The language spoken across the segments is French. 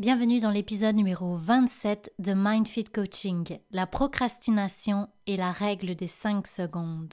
Bienvenue dans l'épisode numéro 27 de MindFit Coaching, la procrastination et la règle des 5 secondes.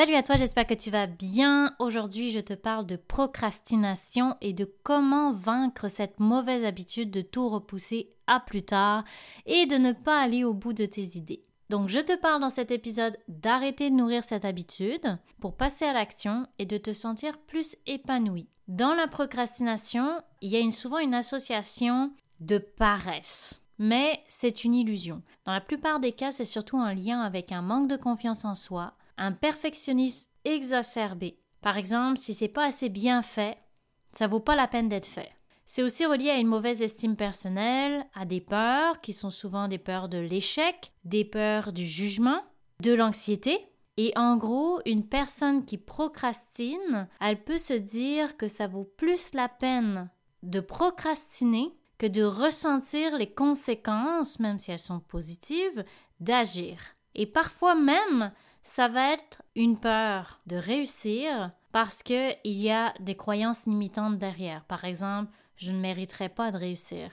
Salut à toi, j'espère que tu vas bien. Aujourd'hui, je te parle de procrastination et de comment vaincre cette mauvaise habitude de tout repousser à plus tard et de ne pas aller au bout de tes idées. Donc, je te parle dans cet épisode d'arrêter de nourrir cette habitude pour passer à l'action et de te sentir plus épanoui. Dans la procrastination, il y a souvent une association de paresse. Mais c'est une illusion. Dans la plupart des cas, c'est surtout un lien avec un manque de confiance en soi, un perfectionnisme exacerbé. Par exemple, si c'est pas assez bien fait, ça vaut pas la peine d'être fait. C'est aussi relié à une mauvaise estime personnelle, à des peurs qui sont souvent des peurs de l'échec, des peurs du jugement, de l'anxiété. Et en gros, une personne qui procrastine, elle peut se dire que ça vaut plus la peine de procrastiner que de ressentir les conséquences, même si elles sont positives, d'agir. Et parfois même, ça va être une peur de réussir parce qu'il y a des croyances limitantes derrière. Par exemple, je ne mériterai pas de réussir,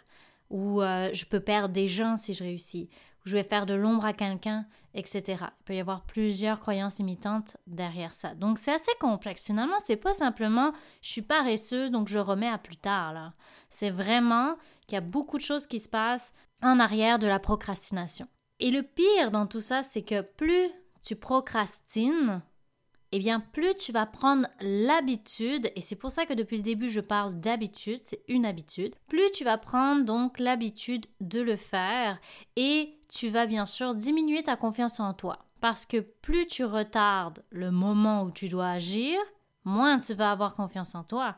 ou euh, je peux perdre des gens si je réussis, ou je vais faire de l'ombre à quelqu'un, etc. Il peut y avoir plusieurs croyances limitantes derrière ça. Donc c'est assez complexe. Finalement, c'est pas simplement je suis paresseux donc je remets à plus tard. C'est vraiment qu'il y a beaucoup de choses qui se passent en arrière de la procrastination. Et le pire dans tout ça, c'est que plus tu procrastines, eh bien, plus tu vas prendre l'habitude, et c'est pour ça que depuis le début je parle d'habitude, c'est une habitude, plus tu vas prendre donc l'habitude de le faire et tu vas bien sûr diminuer ta confiance en toi. Parce que plus tu retardes le moment où tu dois agir, moins tu vas avoir confiance en toi.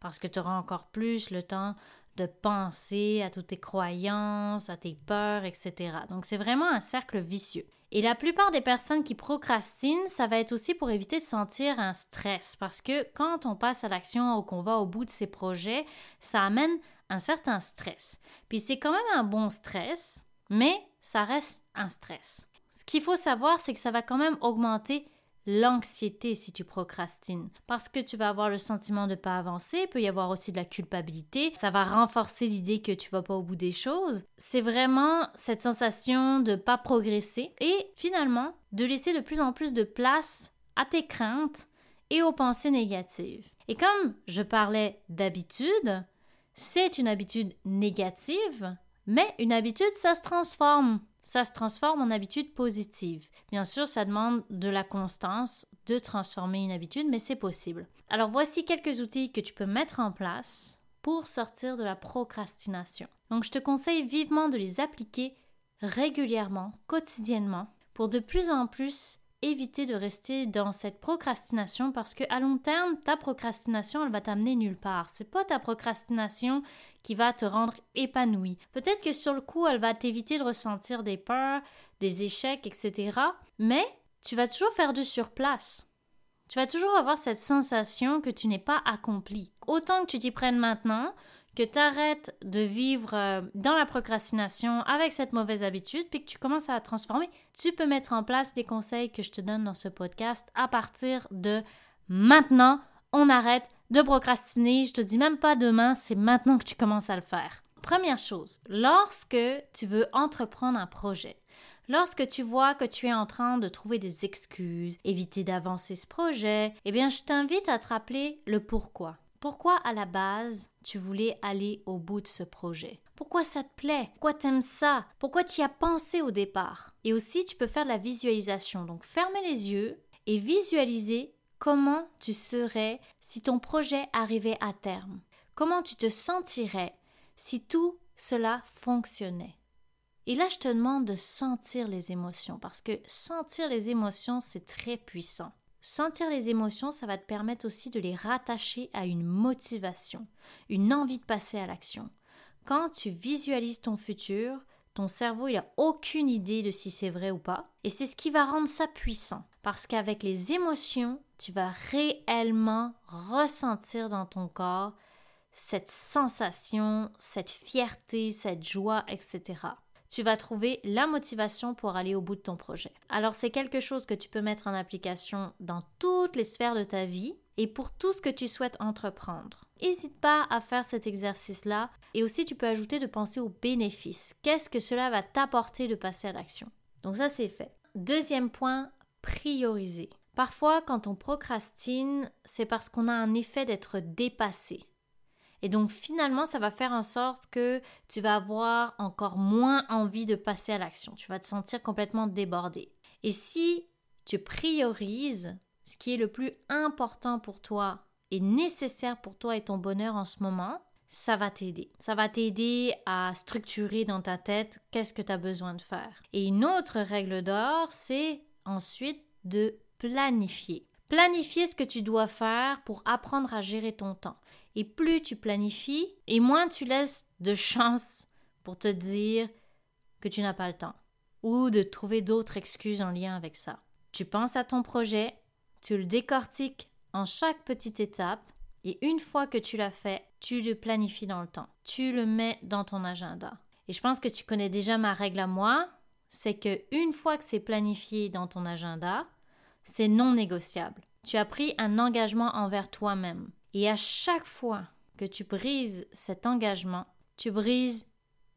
Parce que tu auras encore plus le temps de penser à toutes tes croyances, à tes peurs, etc. Donc c'est vraiment un cercle vicieux. Et la plupart des personnes qui procrastinent, ça va être aussi pour éviter de sentir un stress, parce que quand on passe à l'action ou qu'on va au bout de ses projets, ça amène un certain stress. Puis c'est quand même un bon stress, mais ça reste un stress. Ce qu'il faut savoir, c'est que ça va quand même augmenter l'anxiété si tu procrastines parce que tu vas avoir le sentiment de ne pas avancer, il peut y avoir aussi de la culpabilité, ça va renforcer l'idée que tu vas pas au bout des choses. C'est vraiment cette sensation de pas progresser et finalement de laisser de plus en plus de place à tes craintes et aux pensées négatives. Et comme je parlais d'habitude, c'est une habitude négative, mais une habitude, ça se transforme ça se transforme en habitude positive. Bien sûr, ça demande de la constance de transformer une habitude, mais c'est possible. Alors voici quelques outils que tu peux mettre en place pour sortir de la procrastination. Donc je te conseille vivement de les appliquer régulièrement, quotidiennement, pour de plus en plus éviter de rester dans cette procrastination parce que à long terme, ta procrastination, elle va t'amener nulle part. C'est pas ta procrastination qui va te rendre épanoui. Peut-être que sur le coup, elle va t'éviter de ressentir des peurs, des échecs, etc. Mais tu vas toujours faire du surplace. Tu vas toujours avoir cette sensation que tu n'es pas accompli. Autant que tu t'y prennes maintenant, que tu arrêtes de vivre euh, dans la procrastination avec cette mauvaise habitude, puis que tu commences à la transformer, tu peux mettre en place les conseils que je te donne dans ce podcast à partir de maintenant. On arrête de procrastiner. Je te dis même pas demain, c'est maintenant que tu commences à le faire. Première chose, lorsque tu veux entreprendre un projet, Lorsque tu vois que tu es en train de trouver des excuses, éviter d'avancer ce projet, eh bien je t'invite à te rappeler le pourquoi. Pourquoi à la base tu voulais aller au bout de ce projet? Pourquoi ça te plaît? Pourquoi t'aimes ça? Pourquoi tu y as pensé au départ? Et aussi tu peux faire de la visualisation. Donc fermer les yeux et visualiser comment tu serais si ton projet arrivait à terme. Comment tu te sentirais si tout cela fonctionnait? Et là, je te demande de sentir les émotions, parce que sentir les émotions, c'est très puissant. Sentir les émotions, ça va te permettre aussi de les rattacher à une motivation, une envie de passer à l'action. Quand tu visualises ton futur, ton cerveau, il n'a aucune idée de si c'est vrai ou pas. Et c'est ce qui va rendre ça puissant. Parce qu'avec les émotions, tu vas réellement ressentir dans ton corps cette sensation, cette fierté, cette joie, etc. Tu vas trouver la motivation pour aller au bout de ton projet. Alors c'est quelque chose que tu peux mettre en application dans toutes les sphères de ta vie et pour tout ce que tu souhaites entreprendre. N'hésite pas à faire cet exercice-là et aussi tu peux ajouter de penser aux bénéfices. Qu'est-ce que cela va t'apporter de passer à l'action? Donc ça c'est fait. Deuxième point, prioriser. Parfois quand on procrastine, c'est parce qu'on a un effet d'être dépassé. Et donc finalement, ça va faire en sorte que tu vas avoir encore moins envie de passer à l'action. Tu vas te sentir complètement débordé. Et si tu priorises ce qui est le plus important pour toi et nécessaire pour toi et ton bonheur en ce moment, ça va t'aider. Ça va t'aider à structurer dans ta tête qu'est-ce que tu as besoin de faire. Et une autre règle d'or, c'est ensuite de planifier. Planifier ce que tu dois faire pour apprendre à gérer ton temps. Et plus tu planifies, et moins tu laisses de chance pour te dire que tu n'as pas le temps ou de trouver d'autres excuses en lien avec ça. Tu penses à ton projet, tu le décortiques en chaque petite étape et une fois que tu l'as fait, tu le planifies dans le temps. Tu le mets dans ton agenda. Et je pense que tu connais déjà ma règle à moi, c'est que une fois que c'est planifié dans ton agenda, c'est non négociable. Tu as pris un engagement envers toi-même. Et à chaque fois que tu brises cet engagement, tu brises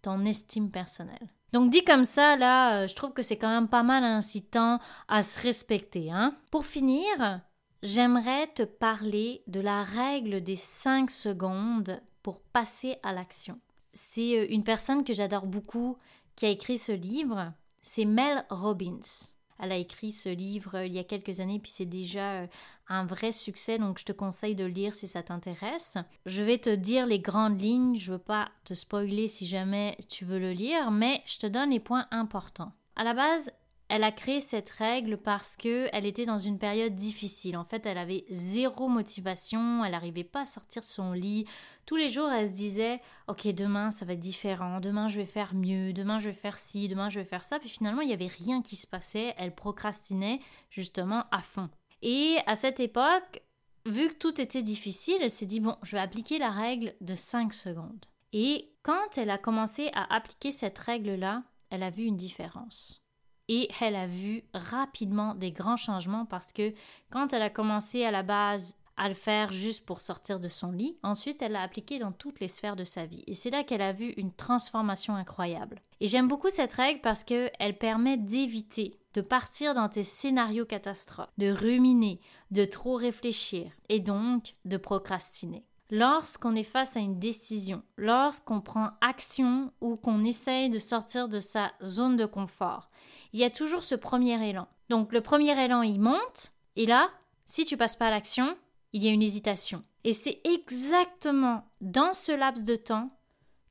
ton estime personnelle. Donc dit comme ça, là, euh, je trouve que c'est quand même pas mal incitant à se respecter. Hein? Pour finir, j'aimerais te parler de la règle des 5 secondes pour passer à l'action. C'est euh, une personne que j'adore beaucoup qui a écrit ce livre, c'est Mel Robbins. Elle a écrit ce livre euh, il y a quelques années, puis c'est déjà euh, un vrai succès, donc je te conseille de le lire si ça t'intéresse. Je vais te dire les grandes lignes, je veux pas te spoiler si jamais tu veux le lire, mais je te donne les points importants. À la base, elle a créé cette règle parce que elle était dans une période difficile. En fait, elle avait zéro motivation, elle n'arrivait pas à sortir de son lit. Tous les jours, elle se disait "OK, demain ça va être différent, demain je vais faire mieux, demain je vais faire ci, demain je vais faire ça." Puis finalement, il n'y avait rien qui se passait, elle procrastinait justement à fond. Et à cette époque, vu que tout était difficile, elle s'est dit "Bon, je vais appliquer la règle de 5 secondes." Et quand elle a commencé à appliquer cette règle-là, elle a vu une différence et elle a vu rapidement des grands changements parce que quand elle a commencé à la base à le faire juste pour sortir de son lit, ensuite elle l'a appliqué dans toutes les sphères de sa vie et c'est là qu'elle a vu une transformation incroyable. Et j'aime beaucoup cette règle parce qu'elle permet d'éviter de partir dans tes scénarios catastrophes, de ruminer, de trop réfléchir et donc de procrastiner. Lorsqu'on est face à une décision, lorsqu'on prend action ou qu'on essaye de sortir de sa zone de confort, il y a toujours ce premier élan. Donc le premier élan, il monte, et là, si tu passes pas à l'action, il y a une hésitation. Et c'est exactement dans ce laps de temps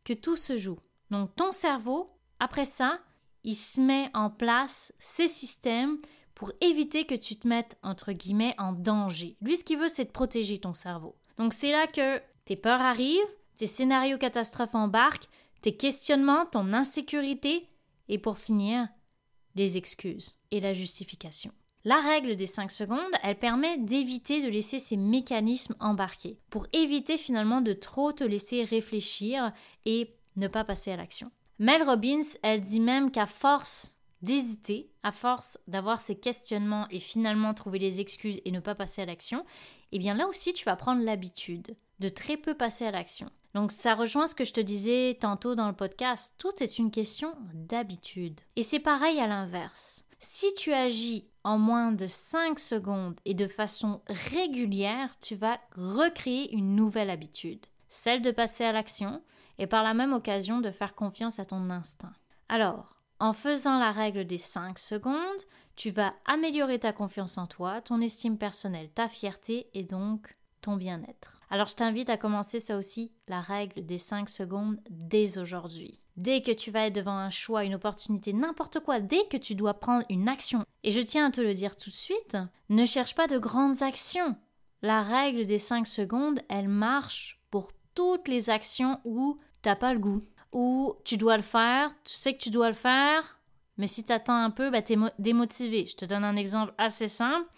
que tout se joue. Donc ton cerveau, après ça, il se met en place ces systèmes pour éviter que tu te mettes, entre guillemets, en danger. Lui, ce qu'il veut, c'est de protéger ton cerveau. Donc c'est là que tes peurs arrivent, tes scénarios catastrophes embarquent, tes questionnements, ton insécurité, et pour finir, les excuses et la justification. La règle des 5 secondes, elle permet d'éviter de laisser ces mécanismes embarquer, pour éviter finalement de trop te laisser réfléchir et ne pas passer à l'action. Mel Robbins, elle dit même qu'à force d'hésiter, à force d'avoir ces questionnements et finalement trouver les excuses et ne pas passer à l'action, eh bien là aussi tu vas prendre l'habitude de très peu passer à l'action. Donc ça rejoint ce que je te disais tantôt dans le podcast, tout est une question d'habitude. Et c'est pareil à l'inverse. Si tu agis en moins de 5 secondes et de façon régulière, tu vas recréer une nouvelle habitude, celle de passer à l'action et par la même occasion de faire confiance à ton instinct. Alors, en faisant la règle des 5 secondes, tu vas améliorer ta confiance en toi, ton estime personnelle, ta fierté et donc ton bien-être. Alors je t'invite à commencer ça aussi, la règle des 5 secondes dès aujourd'hui. Dès que tu vas être devant un choix, une opportunité, n'importe quoi, dès que tu dois prendre une action, et je tiens à te le dire tout de suite, ne cherche pas de grandes actions. La règle des 5 secondes, elle marche pour toutes les actions où t'as pas le goût, où tu dois le faire, tu sais que tu dois le faire, mais si tu attends un peu, bah, tu es démotivé. Je te donne un exemple assez simple.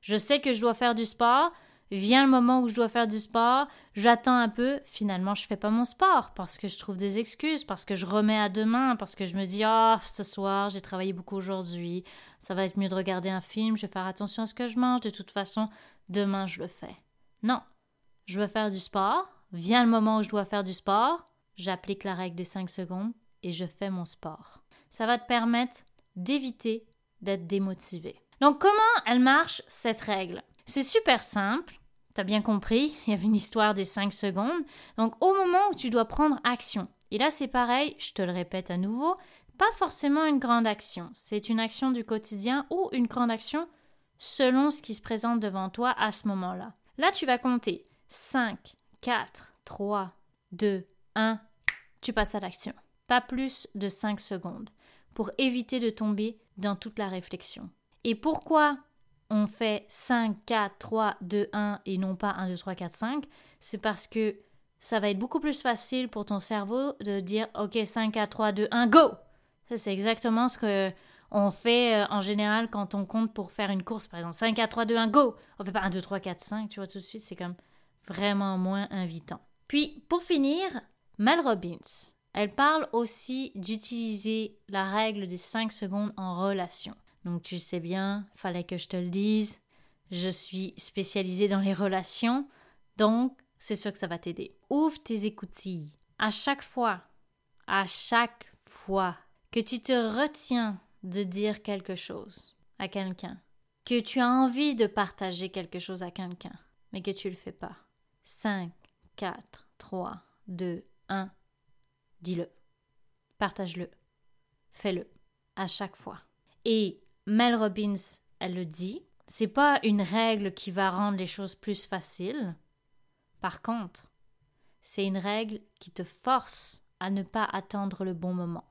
Je sais que je dois faire du sport, Vient le moment où je dois faire du sport, j'attends un peu, finalement je fais pas mon sport parce que je trouve des excuses, parce que je remets à demain, parce que je me dis ah ce soir j'ai travaillé beaucoup aujourd'hui, ça va être mieux de regarder un film, je vais faire attention à ce que je mange, de toute façon demain je le fais. Non, je veux faire du sport, vient le moment où je dois faire du sport, j'applique la règle des 5 secondes et je fais mon sport. Ça va te permettre d'éviter d'être démotivé. Donc comment elle marche cette règle? C'est super simple. T'as bien compris, il y avait une histoire des 5 secondes. Donc au moment où tu dois prendre action, et là c'est pareil, je te le répète à nouveau, pas forcément une grande action, c'est une action du quotidien ou une grande action selon ce qui se présente devant toi à ce moment-là. Là tu vas compter 5, 4, 3, 2, 1, tu passes à l'action. Pas plus de 5 secondes pour éviter de tomber dans toute la réflexion. Et pourquoi on fait 5, 4, 3, 2, 1 et non pas 1, 2, 3, 4, 5, c'est parce que ça va être beaucoup plus facile pour ton cerveau de dire OK, 5, 4, 3, 2, 1, go! Ça, c'est exactement ce que on fait euh, en général quand on compte pour faire une course, par exemple. 5, 4, 3, 2, 1, go! On fait pas 1, 2, 3, 4, 5, tu vois, tout de suite, c'est comme vraiment moins invitant. Puis, pour finir, Mel Robbins, elle parle aussi d'utiliser la règle des 5 secondes en relation. Donc tu sais bien, fallait que je te le dise, je suis spécialisée dans les relations, donc c'est sûr que ça va t'aider. Ouvre tes écoutilles. À chaque fois, à chaque fois que tu te retiens de dire quelque chose à quelqu'un, que tu as envie de partager quelque chose à quelqu'un, mais que tu le fais pas. 5, 4, 3, 2, 1. Dis-le. Partage-le. Fais-le. À chaque fois. Et Mel Robbins, elle le dit, c'est pas une règle qui va rendre les choses plus faciles. Par contre, c'est une règle qui te force à ne pas attendre le bon moment.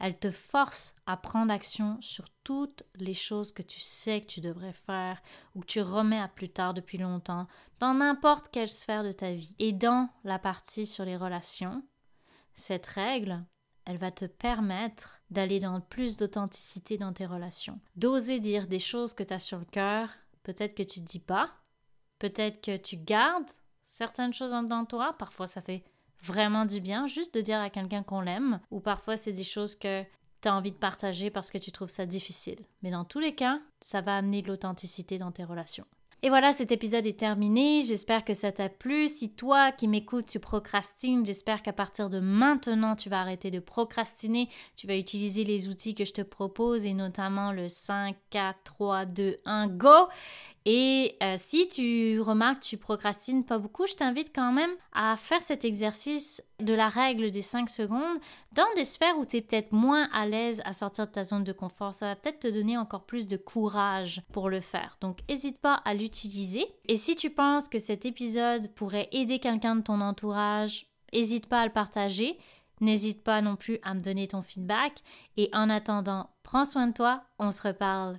Elle te force à prendre action sur toutes les choses que tu sais que tu devrais faire ou que tu remets à plus tard depuis longtemps, dans n'importe quelle sphère de ta vie. Et dans la partie sur les relations, cette règle, elle va te permettre d'aller dans plus d'authenticité dans tes relations. D'oser dire des choses que tu as sur le cœur, peut-être que tu dis pas, peut-être que tu gardes certaines choses dans toi, parfois ça fait vraiment du bien juste de dire à quelqu'un qu'on l'aime, ou parfois c'est des choses que tu as envie de partager parce que tu trouves ça difficile. Mais dans tous les cas, ça va amener de l'authenticité dans tes relations. Et voilà, cet épisode est terminé. J'espère que ça t'a plu. Si toi qui m'écoutes, tu procrastines, j'espère qu'à partir de maintenant, tu vas arrêter de procrastiner. Tu vas utiliser les outils que je te propose et notamment le 5, 4, 3, 2, 1, go. Et euh, si tu remarques que tu procrastines pas beaucoup, je t'invite quand même à faire cet exercice de la règle des 5 secondes dans des sphères où tu es peut-être moins à l'aise à sortir de ta zone de confort. Ça va peut-être te donner encore plus de courage pour le faire. Donc n'hésite pas à l'utiliser. Et si tu penses que cet épisode pourrait aider quelqu'un de ton entourage, n'hésite pas à le partager. N'hésite pas non plus à me donner ton feedback. Et en attendant, prends soin de toi. On se reparle